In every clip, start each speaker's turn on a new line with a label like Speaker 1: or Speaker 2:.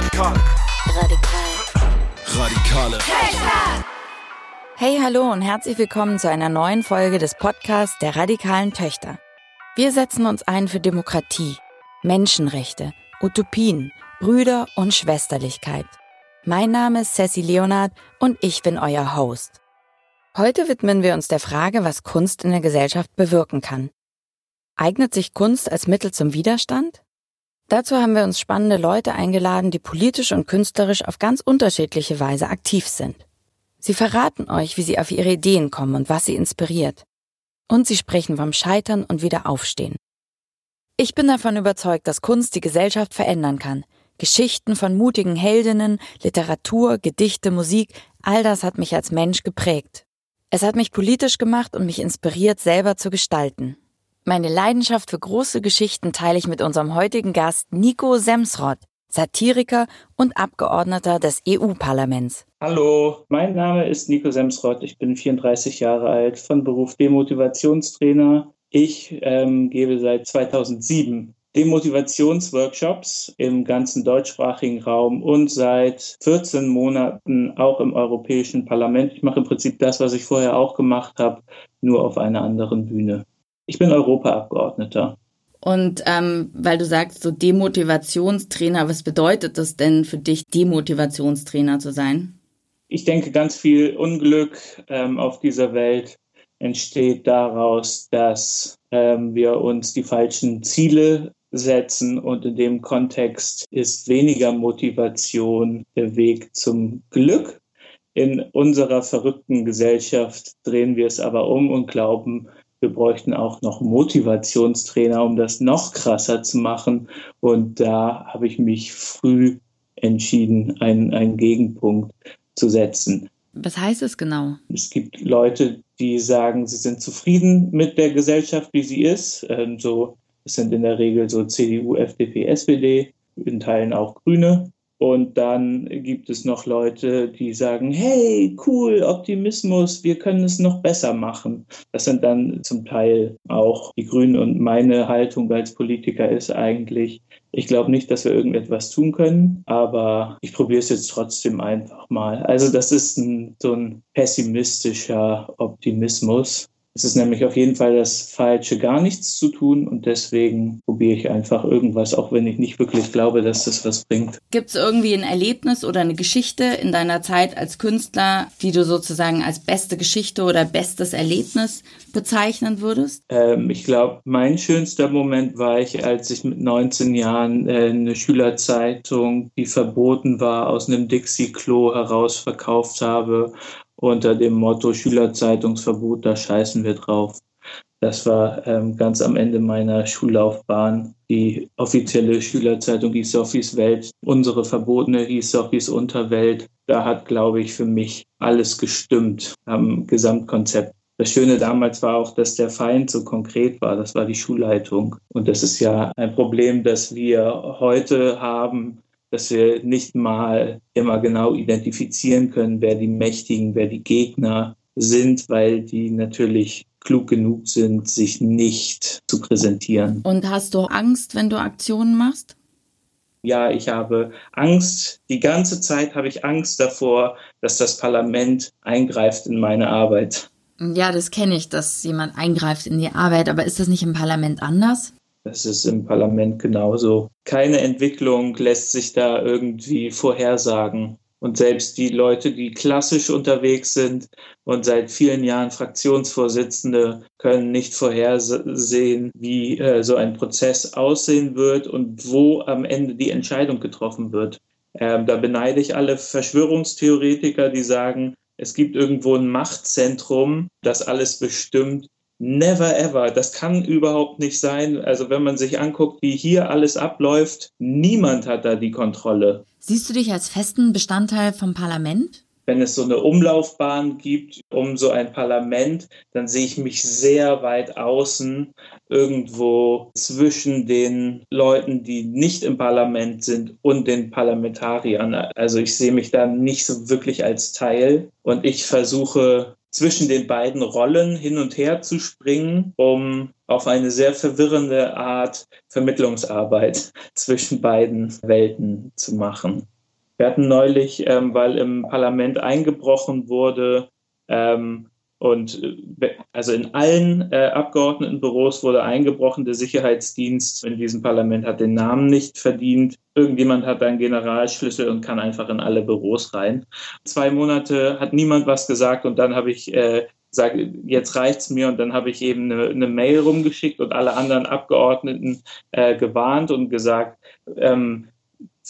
Speaker 1: Radikal. Radikal. Radikale.
Speaker 2: Hey, hallo und herzlich willkommen zu einer neuen Folge des Podcasts der radikalen Töchter. Wir setzen uns ein für Demokratie, Menschenrechte, Utopien, Brüder und Schwesterlichkeit. Mein Name ist Sassy Leonard und ich bin euer Host. Heute widmen wir uns der Frage, was Kunst in der Gesellschaft bewirken kann. Eignet sich Kunst als Mittel zum Widerstand? Dazu haben wir uns spannende Leute eingeladen, die politisch und künstlerisch auf ganz unterschiedliche Weise aktiv sind. Sie verraten euch, wie sie auf ihre Ideen kommen und was sie inspiriert. Und sie sprechen vom Scheitern und wieder aufstehen. Ich bin davon überzeugt, dass Kunst die Gesellschaft verändern kann. Geschichten von mutigen Heldinnen, Literatur, Gedichte, Musik, all das hat mich als Mensch geprägt. Es hat mich politisch gemacht und mich inspiriert, selber zu gestalten. Meine Leidenschaft für große Geschichten teile ich mit unserem heutigen Gast Nico Semsrott, Satiriker und Abgeordneter des EU-Parlaments.
Speaker 3: Hallo, mein Name ist Nico Semsrott. Ich bin 34 Jahre alt, von Beruf Demotivationstrainer. Ich ähm, gebe seit 2007 Demotivationsworkshops im ganzen deutschsprachigen Raum und seit 14 Monaten auch im Europäischen Parlament. Ich mache im Prinzip das, was ich vorher auch gemacht habe, nur auf einer anderen Bühne. Ich bin Europaabgeordneter.
Speaker 2: Und ähm, weil du sagst, so Demotivationstrainer, was bedeutet das denn für dich, Demotivationstrainer zu sein?
Speaker 3: Ich denke, ganz viel Unglück ähm, auf dieser Welt entsteht daraus, dass ähm, wir uns die falschen Ziele setzen und in dem Kontext ist weniger Motivation der Weg zum Glück. In unserer verrückten Gesellschaft drehen wir es aber um und glauben, wir bräuchten auch noch Motivationstrainer, um das noch krasser zu machen. Und da habe ich mich früh entschieden, einen, einen Gegenpunkt zu setzen.
Speaker 2: Was heißt es genau?
Speaker 3: Es gibt Leute, die sagen, sie sind zufrieden mit der Gesellschaft, wie sie ist. Ähm, so, es sind in der Regel so CDU, FDP, SPD, in Teilen auch Grüne. Und dann gibt es noch Leute, die sagen, hey, cool, Optimismus, wir können es noch besser machen. Das sind dann zum Teil auch die Grünen und meine Haltung als Politiker ist eigentlich, ich glaube nicht, dass wir irgendetwas tun können, aber ich probiere es jetzt trotzdem einfach mal. Also das ist ein, so ein pessimistischer Optimismus. Es ist nämlich auf jeden Fall das Falsche, gar nichts zu tun und deswegen probiere ich einfach irgendwas, auch wenn ich nicht wirklich glaube, dass das was bringt.
Speaker 2: Gibt es irgendwie ein Erlebnis oder eine Geschichte in deiner Zeit als Künstler, die du sozusagen als beste Geschichte oder bestes Erlebnis bezeichnen würdest?
Speaker 3: Ähm, ich glaube, mein schönster Moment war ich, als ich mit 19 Jahren äh, eine Schülerzeitung, die verboten war, aus einem Dixie-Klo heraus verkauft habe unter dem Motto Schülerzeitungsverbot, da scheißen wir drauf. Das war ähm, ganz am Ende meiner Schullaufbahn. Die offizielle Schülerzeitung hieß Sophies Welt. Unsere verbotene hieß Sophies Unterwelt. Da hat, glaube ich, für mich alles gestimmt am Gesamtkonzept. Das Schöne damals war auch, dass der Feind so konkret war. Das war die Schulleitung. Und das ist ja ein Problem, das wir heute haben, dass wir nicht mal immer genau identifizieren können, wer die Mächtigen, wer die Gegner sind, weil die natürlich klug genug sind, sich nicht zu präsentieren.
Speaker 2: Und hast du Angst, wenn du Aktionen machst?
Speaker 3: Ja, ich habe Angst. Die ganze Zeit habe ich Angst davor, dass das Parlament eingreift in meine Arbeit.
Speaker 2: Ja, das kenne ich, dass jemand eingreift in die Arbeit. Aber ist das nicht im Parlament anders?
Speaker 3: Das ist im Parlament genauso. Keine Entwicklung lässt sich da irgendwie vorhersagen. Und selbst die Leute, die klassisch unterwegs sind und seit vielen Jahren Fraktionsvorsitzende, können nicht vorhersehen, wie äh, so ein Prozess aussehen wird und wo am Ende die Entscheidung getroffen wird. Ähm, da beneide ich alle Verschwörungstheoretiker, die sagen, es gibt irgendwo ein Machtzentrum, das alles bestimmt Never ever. Das kann überhaupt nicht sein. Also wenn man sich anguckt, wie hier alles abläuft, niemand hat da die Kontrolle.
Speaker 2: Siehst du dich als festen Bestandteil vom Parlament?
Speaker 3: Wenn es so eine Umlaufbahn gibt um so ein Parlament, dann sehe ich mich sehr weit außen, irgendwo zwischen den Leuten, die nicht im Parlament sind und den Parlamentariern. Also ich sehe mich da nicht so wirklich als Teil und ich versuche zwischen den beiden Rollen hin und her zu springen, um auf eine sehr verwirrende Art Vermittlungsarbeit zwischen beiden Welten zu machen. Wir hatten neulich, ähm, weil im Parlament eingebrochen wurde, ähm, und äh, also in allen äh, Abgeordnetenbüros wurde eingebrochen. Der Sicherheitsdienst in diesem Parlament hat den Namen nicht verdient. Irgendjemand hat einen Generalschlüssel und kann einfach in alle Büros rein. Zwei Monate hat niemand was gesagt und dann habe ich äh, gesagt, jetzt reicht's mir und dann habe ich eben eine, eine, Mail rumgeschickt und alle anderen Abgeordneten äh, gewarnt und gesagt, ähm,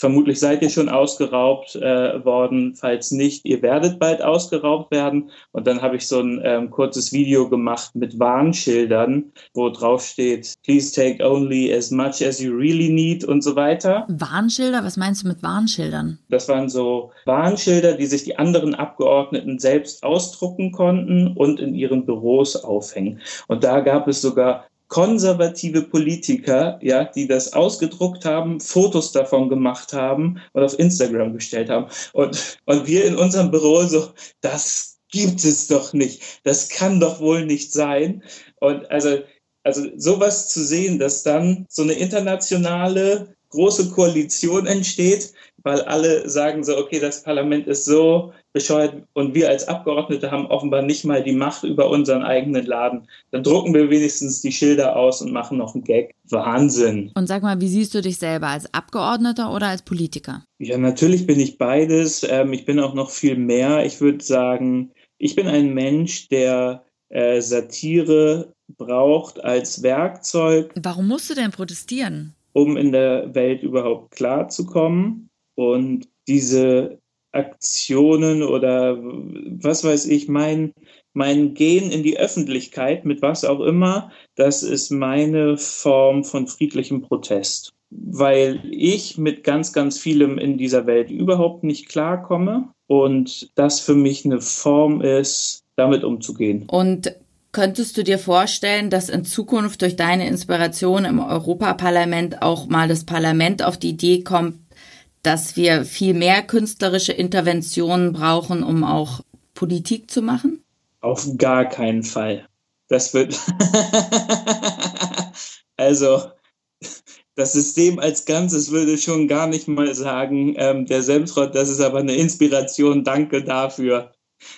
Speaker 3: Vermutlich seid ihr schon ausgeraubt äh, worden. Falls nicht, ihr werdet bald ausgeraubt werden. Und dann habe ich so ein ähm, kurzes Video gemacht mit Warnschildern, wo drauf steht, please take only as much as you really need und so weiter.
Speaker 2: Warnschilder? Was meinst du mit Warnschildern?
Speaker 3: Das waren so Warnschilder, die sich die anderen Abgeordneten selbst ausdrucken konnten und in ihren Büros aufhängen. Und da gab es sogar konservative Politiker, ja, die das ausgedruckt haben, Fotos davon gemacht haben und auf Instagram gestellt haben. Und, und wir in unserem Büro so, das gibt es doch nicht. Das kann doch wohl nicht sein. Und also, also sowas zu sehen, dass dann so eine internationale große Koalition entsteht, weil alle sagen so, okay, das Parlament ist so bescheuert und wir als Abgeordnete haben offenbar nicht mal die Macht über unseren eigenen Laden. Dann drucken wir wenigstens die Schilder aus und machen noch einen Gag. Wahnsinn.
Speaker 2: Und sag mal, wie siehst du dich selber als Abgeordneter oder als Politiker?
Speaker 3: Ja, natürlich bin ich beides. Ähm, ich bin auch noch viel mehr. Ich würde sagen, ich bin ein Mensch, der äh, Satire braucht als Werkzeug.
Speaker 2: Warum musst du denn protestieren?
Speaker 3: Um in der Welt überhaupt klarzukommen. Und diese Aktionen oder was weiß ich, mein, mein Gehen in die Öffentlichkeit mit was auch immer, das ist meine Form von friedlichem Protest. Weil ich mit ganz, ganz vielem in dieser Welt überhaupt nicht klarkomme und das für mich eine Form ist, damit umzugehen.
Speaker 2: Und Könntest du dir vorstellen, dass in Zukunft durch deine Inspiration im Europaparlament auch mal das Parlament auf die Idee kommt, dass wir viel mehr künstlerische Interventionen brauchen, um auch Politik zu machen?
Speaker 3: Auf gar keinen Fall. Das wird. also, das System als Ganzes würde schon gar nicht mal sagen, ähm, der Semsrott, das ist aber eine Inspiration, danke dafür.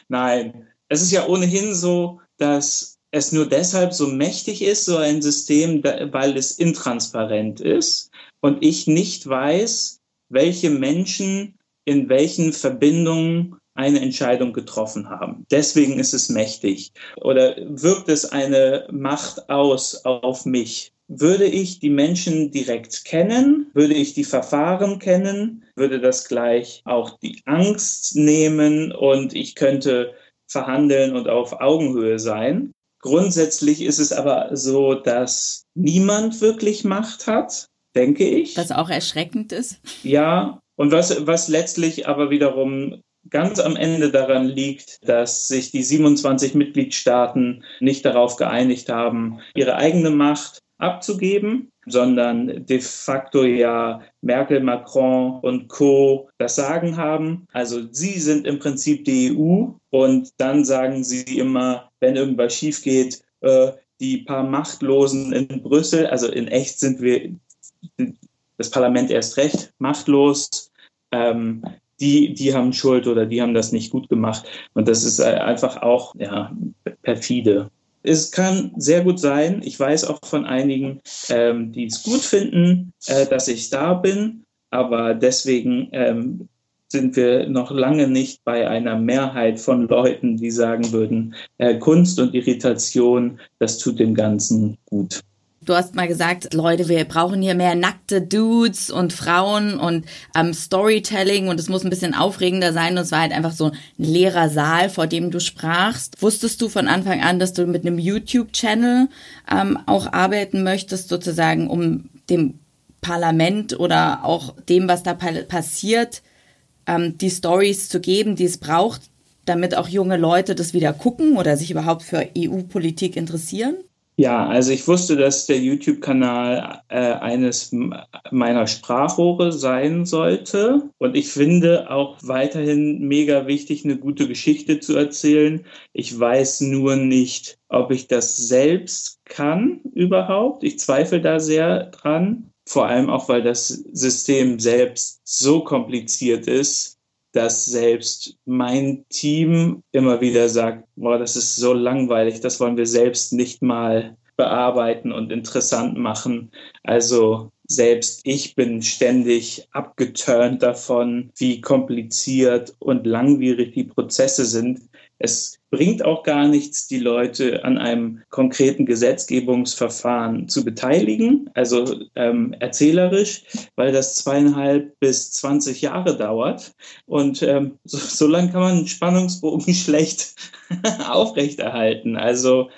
Speaker 3: Nein, es ist ja ohnehin so, dass es nur deshalb so mächtig ist, so ein System, weil es intransparent ist und ich nicht weiß, welche Menschen in welchen Verbindungen eine Entscheidung getroffen haben. Deswegen ist es mächtig. Oder wirkt es eine Macht aus auf mich? Würde ich die Menschen direkt kennen? Würde ich die Verfahren kennen? Würde das gleich auch die Angst nehmen und ich könnte verhandeln und auf Augenhöhe sein? Grundsätzlich ist es aber so, dass niemand wirklich Macht hat denke ich.
Speaker 2: Was auch erschreckend ist.
Speaker 3: Ja, und was, was letztlich aber wiederum ganz am Ende daran liegt, dass sich die 27 Mitgliedstaaten nicht darauf geeinigt haben, ihre eigene Macht abzugeben, sondern de facto ja Merkel, Macron und Co. das Sagen haben. Also sie sind im Prinzip die EU und dann sagen sie immer, wenn irgendwas schief geht, äh, die paar Machtlosen in Brüssel, also in echt sind wir das Parlament erst recht machtlos. Ähm, die, die haben Schuld oder die haben das nicht gut gemacht. Und das ist äh, einfach auch ja, perfide. Es kann sehr gut sein, ich weiß auch von einigen, ähm, die es gut finden, äh, dass ich da bin, aber deswegen ähm, sind wir noch lange nicht bei einer Mehrheit von Leuten, die sagen würden, äh, Kunst und Irritation, das tut dem Ganzen gut.
Speaker 2: Du hast mal gesagt, Leute, wir brauchen hier mehr nackte Dudes und Frauen und ähm, Storytelling und es muss ein bisschen aufregender sein. Und es war halt einfach so ein leerer Saal, vor dem du sprachst. Wusstest du von Anfang an, dass du mit einem YouTube-Channel ähm, auch arbeiten möchtest, sozusagen, um dem Parlament oder auch dem, was da passiert, ähm, die Stories zu geben, die es braucht, damit auch junge Leute das wieder gucken oder sich überhaupt für EU-Politik interessieren?
Speaker 3: Ja, also ich wusste, dass der YouTube-Kanal äh, eines meiner Sprachrohre sein sollte. Und ich finde auch weiterhin mega wichtig, eine gute Geschichte zu erzählen. Ich weiß nur nicht, ob ich das selbst kann überhaupt. Ich zweifle da sehr dran. Vor allem auch, weil das System selbst so kompliziert ist, dass selbst mein Team immer wieder sagt, boah, das ist so langweilig, das wollen wir selbst nicht mal bearbeiten und interessant machen. Also selbst ich bin ständig abgeturnt davon, wie kompliziert und langwierig die Prozesse sind. Es bringt auch gar nichts, die Leute an einem konkreten Gesetzgebungsverfahren zu beteiligen, also ähm, erzählerisch, weil das zweieinhalb bis zwanzig Jahre dauert. Und ähm, so, so lange kann man einen Spannungsbogen schlecht aufrechterhalten. Also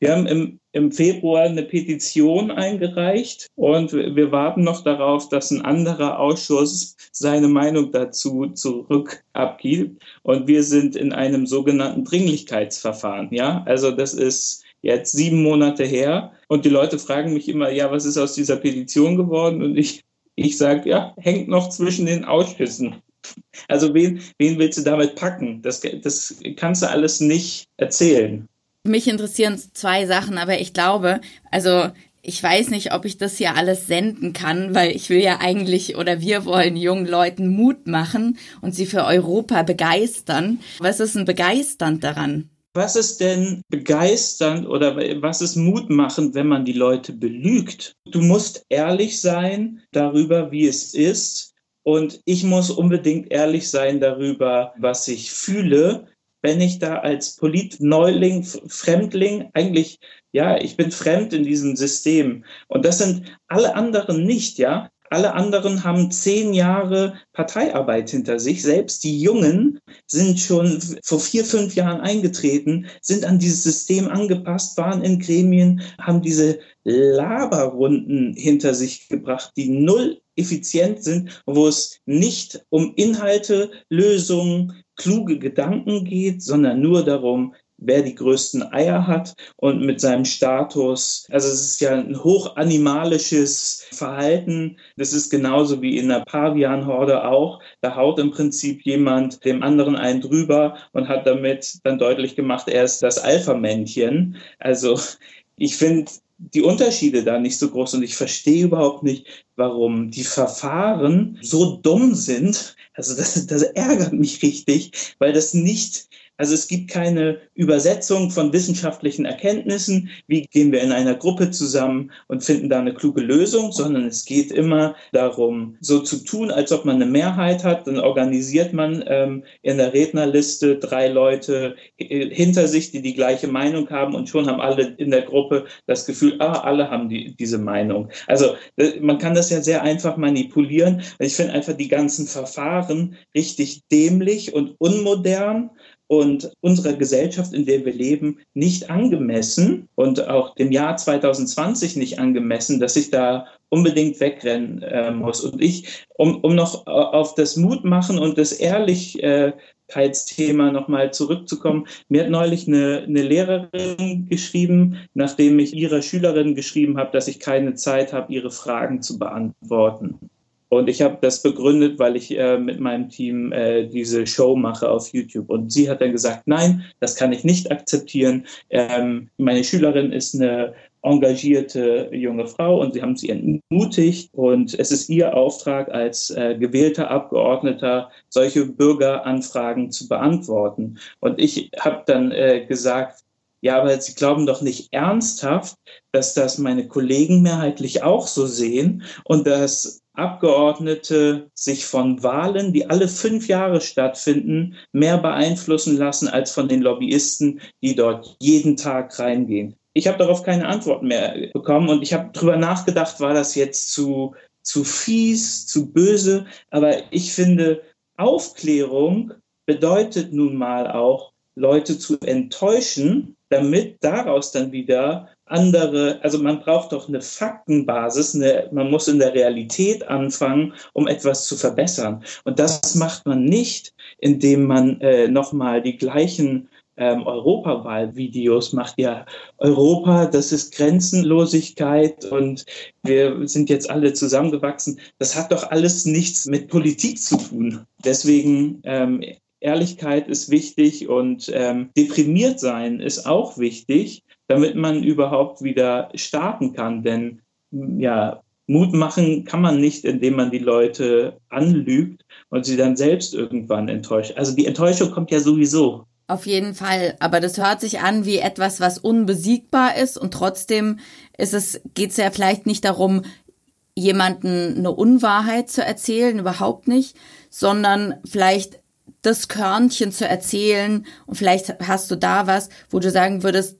Speaker 3: wir haben im, im Februar eine Petition eingereicht und wir warten noch darauf, dass ein anderer Ausschuss seine Meinung dazu zurück abgibt. Und wir sind in einem sogenannten Dringlichkeitsverfahren. Ja, also das ist jetzt sieben Monate her und die Leute fragen mich immer, ja, was ist aus dieser Petition geworden? Und ich, ich sage, ja, hängt noch zwischen den Ausschüssen. Also wen, wen willst du damit packen? Das, das kannst du alles nicht erzählen.
Speaker 2: Mich interessieren zwei Sachen, aber ich glaube, also ich weiß nicht, ob ich das hier alles senden kann, weil ich will ja eigentlich oder wir wollen jungen Leuten Mut machen und sie für Europa begeistern. Was ist denn begeisternd daran?
Speaker 3: Was ist denn begeisternd oder was ist mutmachend, wenn man die Leute belügt? Du musst ehrlich sein darüber, wie es ist. Und ich muss unbedingt ehrlich sein darüber, was ich fühle wenn ich da als Politneuling, Fremdling eigentlich, ja, ich bin fremd in diesem System. Und das sind alle anderen nicht, ja. Alle anderen haben zehn Jahre Parteiarbeit hinter sich. Selbst die Jungen sind schon vor vier, fünf Jahren eingetreten, sind an dieses System angepasst, waren in Gremien, haben diese Laberrunden hinter sich gebracht, die null effizient sind, wo es nicht um Inhalte, Lösungen, kluge Gedanken geht, sondern nur darum, wer die größten Eier hat und mit seinem Status. Also es ist ja ein hochanimalisches Verhalten. Das ist genauso wie in einer Pavianhorde auch. Da haut im Prinzip jemand dem anderen einen drüber und hat damit dann deutlich gemacht, er ist das Alpha-Männchen. Also ich finde, die Unterschiede da nicht so groß und ich verstehe überhaupt nicht, warum die Verfahren so dumm sind. Also das, das ärgert mich richtig, weil das nicht also es gibt keine Übersetzung von wissenschaftlichen Erkenntnissen, wie gehen wir in einer Gruppe zusammen und finden da eine kluge Lösung, sondern es geht immer darum, so zu tun, als ob man eine Mehrheit hat. Dann organisiert man ähm, in der Rednerliste drei Leute äh, hinter sich, die die gleiche Meinung haben und schon haben alle in der Gruppe das Gefühl, ah, alle haben die, diese Meinung. Also äh, man kann das ja sehr einfach manipulieren. Ich finde einfach die ganzen Verfahren richtig dämlich und unmodern und unserer Gesellschaft, in der wir leben, nicht angemessen und auch dem Jahr 2020 nicht angemessen, dass ich da unbedingt wegrennen äh, muss. Und ich, um, um noch auf das Mutmachen und das Ehrlichkeitsthema nochmal zurückzukommen, mir hat neulich eine, eine Lehrerin geschrieben, nachdem ich ihrer Schülerin geschrieben habe, dass ich keine Zeit habe, ihre Fragen zu beantworten. Und ich habe das begründet, weil ich äh, mit meinem Team äh, diese Show mache auf YouTube. Und sie hat dann gesagt, nein, das kann ich nicht akzeptieren. Ähm, meine Schülerin ist eine engagierte junge Frau und sie haben sie entmutigt. Und es ist ihr Auftrag als äh, gewählter Abgeordneter, solche Bürgeranfragen zu beantworten. Und ich habe dann äh, gesagt, ja, aber Sie glauben doch nicht ernsthaft, dass das meine Kollegen mehrheitlich auch so sehen und dass Abgeordnete sich von Wahlen, die alle fünf Jahre stattfinden, mehr beeinflussen lassen als von den Lobbyisten, die dort jeden Tag reingehen. Ich habe darauf keine Antwort mehr bekommen und ich habe darüber nachgedacht, war das jetzt zu, zu fies, zu böse. Aber ich finde, Aufklärung bedeutet nun mal auch, Leute zu enttäuschen, damit daraus dann wieder andere, also man braucht doch eine Faktenbasis, eine, man muss in der Realität anfangen, um etwas zu verbessern. Und das macht man nicht, indem man äh, nochmal die gleichen ähm, Europawahlvideos macht, ja, Europa, das ist Grenzenlosigkeit und wir sind jetzt alle zusammengewachsen. Das hat doch alles nichts mit Politik zu tun. Deswegen ähm, Ehrlichkeit ist wichtig und ähm, deprimiert sein ist auch wichtig, damit man überhaupt wieder starten kann. Denn ja, Mut machen kann man nicht, indem man die Leute anlügt und sie dann selbst irgendwann enttäuscht. Also die Enttäuschung kommt ja sowieso.
Speaker 2: Auf jeden Fall, aber das hört sich an wie etwas, was unbesiegbar ist und trotzdem ist es geht's ja vielleicht nicht darum, jemanden eine Unwahrheit zu erzählen, überhaupt nicht, sondern vielleicht das Körnchen zu erzählen und vielleicht hast du da was, wo du sagen würdest,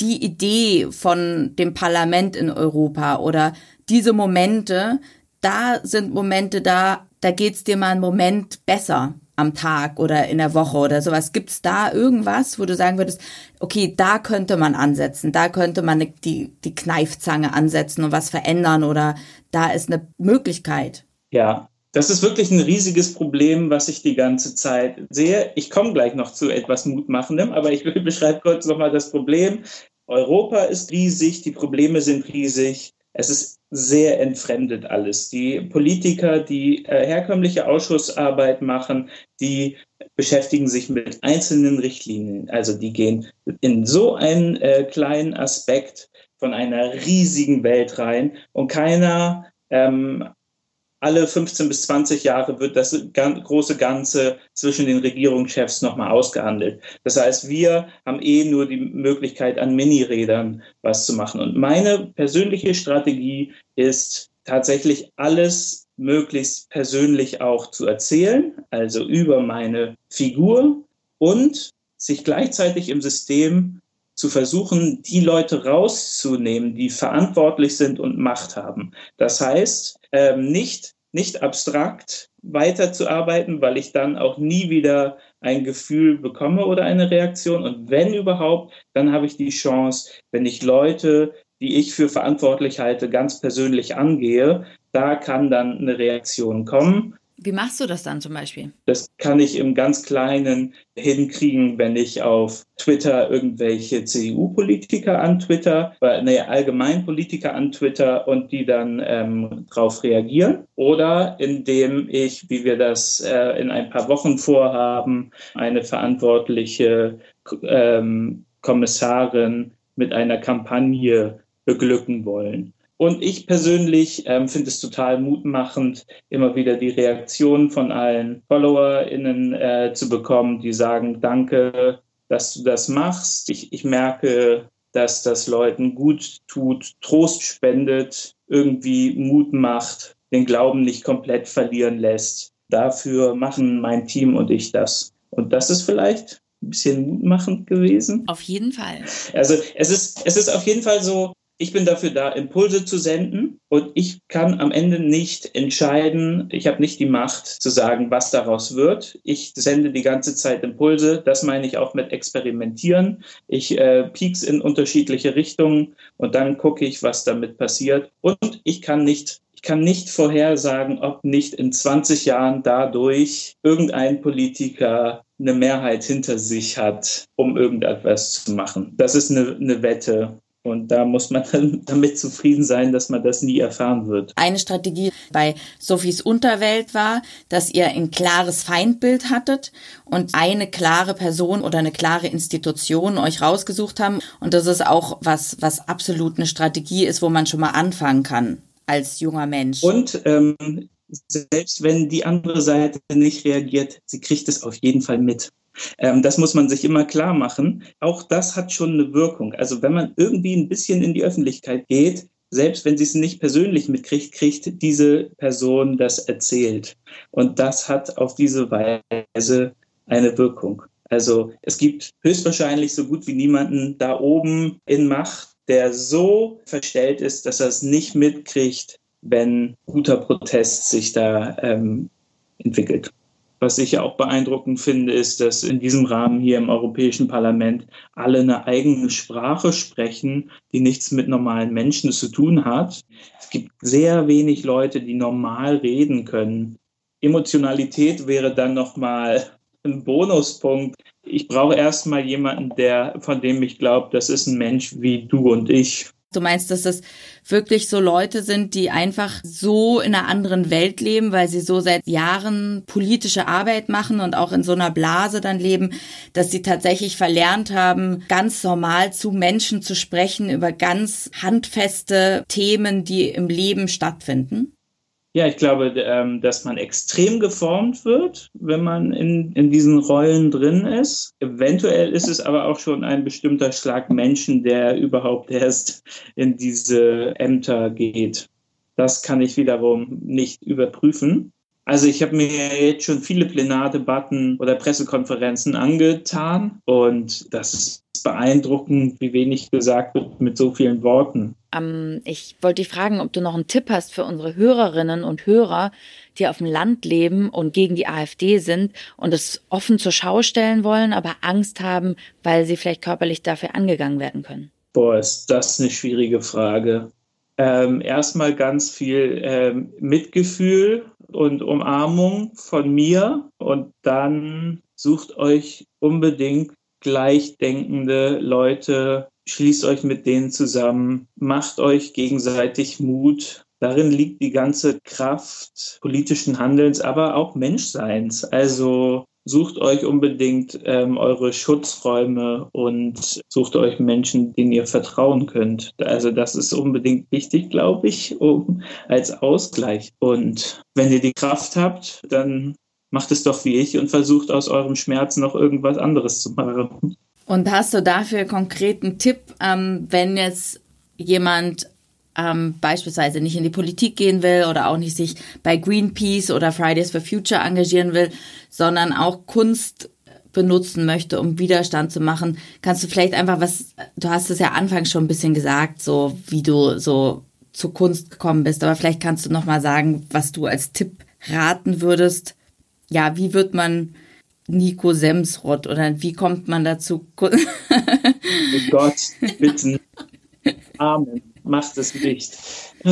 Speaker 2: die Idee von dem Parlament in Europa oder diese Momente, da sind Momente da, da geht's dir mal einen Moment besser am Tag oder in der Woche oder sowas. Gibt's da irgendwas, wo du sagen würdest, okay, da könnte man ansetzen, da könnte man die, die Kneifzange ansetzen und was verändern oder da ist eine Möglichkeit?
Speaker 3: Ja, das ist wirklich ein riesiges Problem, was ich die ganze Zeit sehe. Ich komme gleich noch zu etwas Mutmachendem, aber ich beschreibe kurz nochmal das Problem. Europa ist riesig, die Probleme sind riesig. Es ist sehr entfremdet alles. Die Politiker, die äh, herkömmliche Ausschussarbeit machen, die beschäftigen sich mit einzelnen Richtlinien. Also die gehen in so einen äh, kleinen Aspekt von einer riesigen Welt rein und keiner ähm, alle 15 bis 20 Jahre wird das große Ganze zwischen den Regierungschefs nochmal ausgehandelt. Das heißt, wir haben eh nur die Möglichkeit, an Minirädern was zu machen. Und meine persönliche Strategie ist tatsächlich alles möglichst persönlich auch zu erzählen, also über meine Figur und sich gleichzeitig im System zu versuchen, die Leute rauszunehmen, die verantwortlich sind und Macht haben. Das heißt, ähm, nicht nicht abstrakt weiterzuarbeiten, weil ich dann auch nie wieder ein Gefühl bekomme oder eine Reaktion. Und wenn überhaupt, dann habe ich die Chance, wenn ich Leute, die ich für verantwortlich halte, ganz persönlich angehe, da kann dann eine Reaktion kommen.
Speaker 2: Wie machst du das dann zum Beispiel?
Speaker 3: Das kann ich im ganz Kleinen hinkriegen, wenn ich auf Twitter irgendwelche CDU-Politiker an Twitter, äh, nee, allgemein Politiker an Twitter und die dann ähm, darauf reagieren. Oder indem ich, wie wir das äh, in ein paar Wochen vorhaben, eine verantwortliche ähm, Kommissarin mit einer Kampagne beglücken wollen. Und ich persönlich ähm, finde es total mutmachend, immer wieder die Reaktionen von allen FollowerInnen äh, zu bekommen, die sagen, danke, dass du das machst. Ich, ich merke, dass das Leuten gut tut, Trost spendet, irgendwie Mut macht, den Glauben nicht komplett verlieren lässt. Dafür machen mein Team und ich das. Und das ist vielleicht ein bisschen mutmachend gewesen.
Speaker 2: Auf jeden Fall.
Speaker 3: Also es ist, es ist auf jeden Fall so, ich bin dafür da, Impulse zu senden und ich kann am Ende nicht entscheiden, ich habe nicht die Macht zu sagen, was daraus wird. Ich sende die ganze Zeit Impulse, das meine ich auch mit Experimentieren. Ich äh, pieks in unterschiedliche Richtungen und dann gucke ich, was damit passiert. Und ich kann nicht ich kann nicht vorhersagen, ob nicht in 20 Jahren dadurch irgendein Politiker eine Mehrheit hinter sich hat, um irgendetwas zu machen. Das ist eine, eine Wette. Und da muss man dann damit zufrieden sein, dass man das nie erfahren wird.
Speaker 2: Eine Strategie bei Sophies Unterwelt war, dass ihr ein klares Feindbild hattet und eine klare Person oder eine klare Institution euch rausgesucht haben. Und das ist auch was, was absolut eine Strategie ist, wo man schon mal anfangen kann als junger Mensch.
Speaker 3: Und ähm, selbst wenn die andere Seite nicht reagiert, sie kriegt es auf jeden Fall mit. Ähm, das muss man sich immer klar machen. Auch das hat schon eine Wirkung. Also wenn man irgendwie ein bisschen in die Öffentlichkeit geht, selbst wenn sie es nicht persönlich mitkriegt, kriegt diese Person das erzählt. Und das hat auf diese Weise eine Wirkung. Also es gibt höchstwahrscheinlich so gut wie niemanden da oben in Macht, der so verstellt ist, dass er es nicht mitkriegt, wenn guter Protest sich da ähm, entwickelt. Was ich auch beeindruckend finde, ist, dass in diesem Rahmen hier im Europäischen Parlament alle eine eigene Sprache sprechen, die nichts mit normalen Menschen zu tun hat. Es gibt sehr wenig Leute, die normal reden können. Emotionalität wäre dann nochmal ein Bonuspunkt, Ich brauche erstmal jemanden, der, von dem ich glaube, das ist ein Mensch wie du und ich.
Speaker 2: Du meinst, dass das wirklich so Leute sind, die einfach so in einer anderen Welt leben, weil sie so seit Jahren politische Arbeit machen und auch in so einer Blase dann leben, dass sie tatsächlich verlernt haben, ganz normal zu Menschen zu sprechen über ganz handfeste Themen, die im Leben stattfinden?
Speaker 3: Ja, ich glaube, ähm, dass man extrem geformt wird, wenn man in, in diesen Rollen drin ist. Eventuell ist es aber auch schon ein bestimmter Schlag Menschen, der überhaupt erst in diese Ämter geht. Das kann ich wiederum nicht überprüfen. Also ich habe mir jetzt schon viele Plenardebatten oder Pressekonferenzen angetan und das ist beeindruckend, wie wenig gesagt wird mit so vielen Worten.
Speaker 2: Ähm, ich wollte dich fragen, ob du noch einen Tipp hast für unsere Hörerinnen und Hörer, die auf dem Land leben und gegen die AfD sind und es offen zur Schau stellen wollen, aber Angst haben, weil sie vielleicht körperlich dafür angegangen werden können.
Speaker 3: Boah, ist das eine schwierige Frage. Ähm, erstmal ganz viel ähm, Mitgefühl und Umarmung von mir und dann sucht euch unbedingt gleichdenkende Leute, schließt euch mit denen zusammen, macht euch gegenseitig Mut. Darin liegt die ganze Kraft politischen Handelns, aber auch Menschseins. Also sucht euch unbedingt ähm, eure Schutzräume und sucht euch Menschen, denen ihr vertrauen könnt. Also das ist unbedingt wichtig, glaube ich, um als Ausgleich. Und wenn ihr die Kraft habt, dann macht es doch wie ich und versucht aus eurem Schmerz noch irgendwas anderes zu machen.
Speaker 2: Und hast du dafür konkreten Tipp, ähm, wenn jetzt jemand ähm, beispielsweise nicht in die Politik gehen will oder auch nicht sich bei Greenpeace oder Fridays for Future engagieren will, sondern auch Kunst benutzen möchte, um Widerstand zu machen, kannst du vielleicht einfach was, du hast es ja anfangs schon ein bisschen gesagt, so wie du so zu Kunst gekommen bist, aber vielleicht kannst du noch mal sagen, was du als Tipp raten würdest, ja, wie wird man Nico Semsrott oder wie kommt man dazu?
Speaker 3: oh Gott, bitte. Amen. Macht es nicht.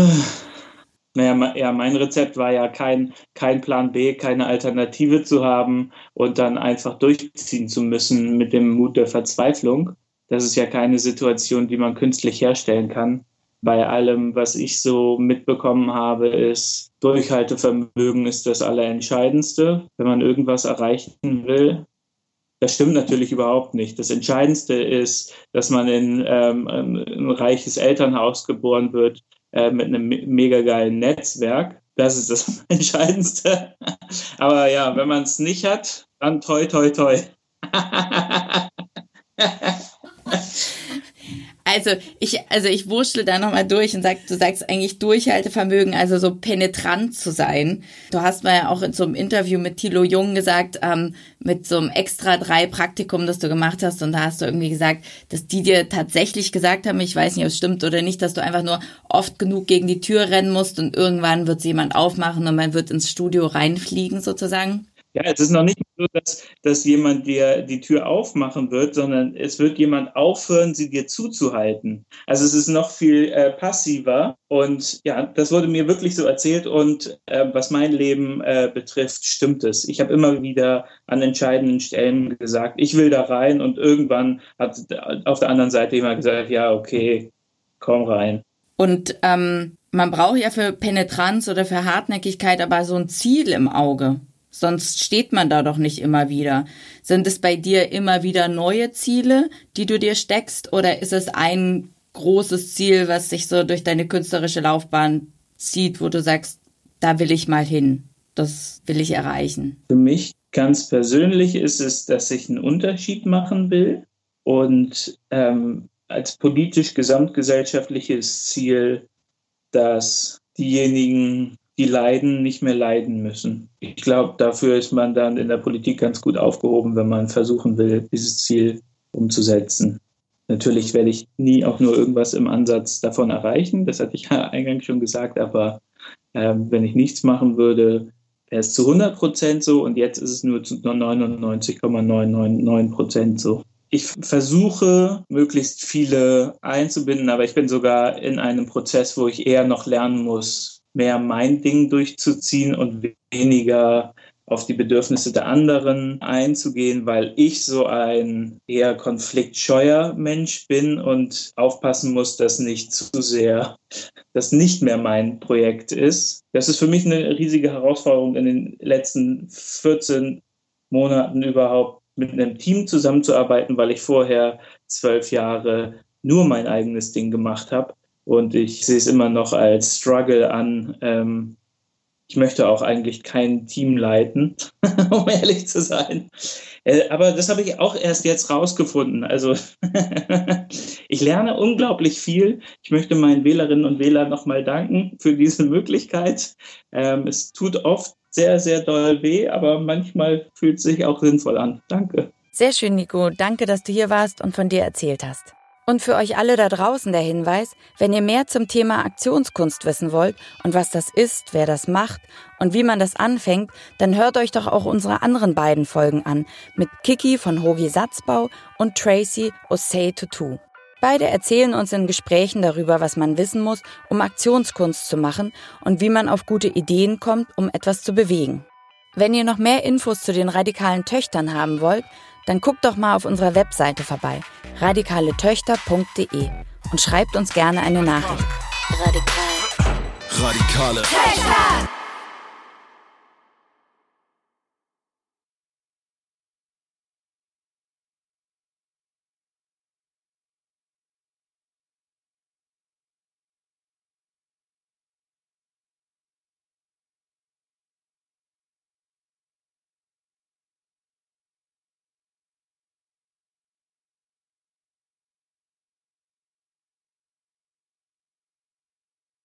Speaker 3: Naja, ja, mein Rezept war ja kein, kein Plan B, keine Alternative zu haben und dann einfach durchziehen zu müssen mit dem Mut der Verzweiflung. Das ist ja keine Situation, die man künstlich herstellen kann bei allem, was ich so mitbekommen habe, ist, Durchhaltevermögen ist das Allerentscheidendste, wenn man irgendwas erreichen will. Das stimmt natürlich überhaupt nicht. Das Entscheidendste ist, dass man in ähm, ein reiches Elternhaus geboren wird äh, mit einem mega geilen Netzwerk. Das ist das Entscheidendste. Aber ja, wenn man es nicht hat, dann toi, toi, toi.
Speaker 2: Also ich, also ich wurschtel da nochmal durch und sag, du sagst eigentlich Durchhaltevermögen, also so penetrant zu sein. Du hast mal ja auch in so einem Interview mit Thilo Jung gesagt, ähm, mit so einem extra drei Praktikum, das du gemacht hast, und da hast du irgendwie gesagt, dass die dir tatsächlich gesagt haben, ich weiß nicht, ob es stimmt oder nicht, dass du einfach nur oft genug gegen die Tür rennen musst und irgendwann wird jemand aufmachen und man wird ins Studio reinfliegen sozusagen.
Speaker 3: Ja, es ist noch nicht so, dass, dass jemand dir die Tür aufmachen wird, sondern es wird jemand aufhören, sie dir zuzuhalten. Also es ist noch viel äh, passiver. Und ja, das wurde mir wirklich so erzählt. Und äh, was mein Leben äh, betrifft, stimmt es. Ich habe immer wieder an entscheidenden Stellen gesagt, ich will da rein. Und irgendwann hat auf der anderen Seite jemand gesagt, ja, okay, komm rein.
Speaker 2: Und ähm, man braucht ja für Penetranz oder für Hartnäckigkeit aber so ein Ziel im Auge. Sonst steht man da doch nicht immer wieder. Sind es bei dir immer wieder neue Ziele, die du dir steckst, oder ist es ein großes Ziel, was sich so durch deine künstlerische Laufbahn zieht, wo du sagst, da will ich mal hin, das will ich erreichen?
Speaker 3: Für mich ganz persönlich ist es, dass ich einen Unterschied machen will und ähm, als politisch gesamtgesellschaftliches Ziel, dass diejenigen, die leiden, nicht mehr leiden müssen. Ich glaube, dafür ist man dann in der Politik ganz gut aufgehoben, wenn man versuchen will, dieses Ziel umzusetzen. Natürlich werde ich nie auch nur irgendwas im Ansatz davon erreichen, das hatte ich ja eingangs schon gesagt, aber äh, wenn ich nichts machen würde, wäre es zu 100 Prozent so und jetzt ist es nur zu 99,999 Prozent so. Ich versuche, möglichst viele einzubinden, aber ich bin sogar in einem Prozess, wo ich eher noch lernen muss, mehr mein Ding durchzuziehen und weniger auf die Bedürfnisse der anderen einzugehen, weil ich so ein eher konfliktscheuer Mensch bin und aufpassen muss, dass nicht zu sehr das nicht mehr mein Projekt ist. Das ist für mich eine riesige Herausforderung in den letzten 14 Monaten überhaupt mit einem Team zusammenzuarbeiten, weil ich vorher zwölf Jahre nur mein eigenes Ding gemacht habe. Und ich sehe es immer noch als Struggle an, ähm, ich möchte auch eigentlich kein Team leiten, um ehrlich zu sein. Äh, aber das habe ich auch erst jetzt rausgefunden. Also ich lerne unglaublich viel. Ich möchte meinen Wählerinnen und Wählern nochmal danken für diese Möglichkeit. Ähm, es tut oft sehr, sehr doll weh, aber manchmal fühlt es sich auch sinnvoll an. Danke.
Speaker 2: Sehr schön, Nico. Danke, dass du hier warst und von dir erzählt hast. Und für euch alle da draußen der Hinweis, wenn ihr mehr zum Thema Aktionskunst wissen wollt und was das ist, wer das macht und wie man das anfängt, dann hört euch doch auch unsere anderen beiden Folgen an mit Kiki von Hogi Satzbau und Tracy Osei Tutu. Beide erzählen uns in Gesprächen darüber, was man wissen muss, um Aktionskunst zu machen und wie man auf gute Ideen kommt, um etwas zu bewegen. Wenn ihr noch mehr Infos zu den radikalen Töchtern haben wollt, dann guckt doch mal auf unserer Webseite vorbei, radikaletöchter.de und schreibt uns gerne eine Nachricht.
Speaker 1: Radikal. Radikale Töchter!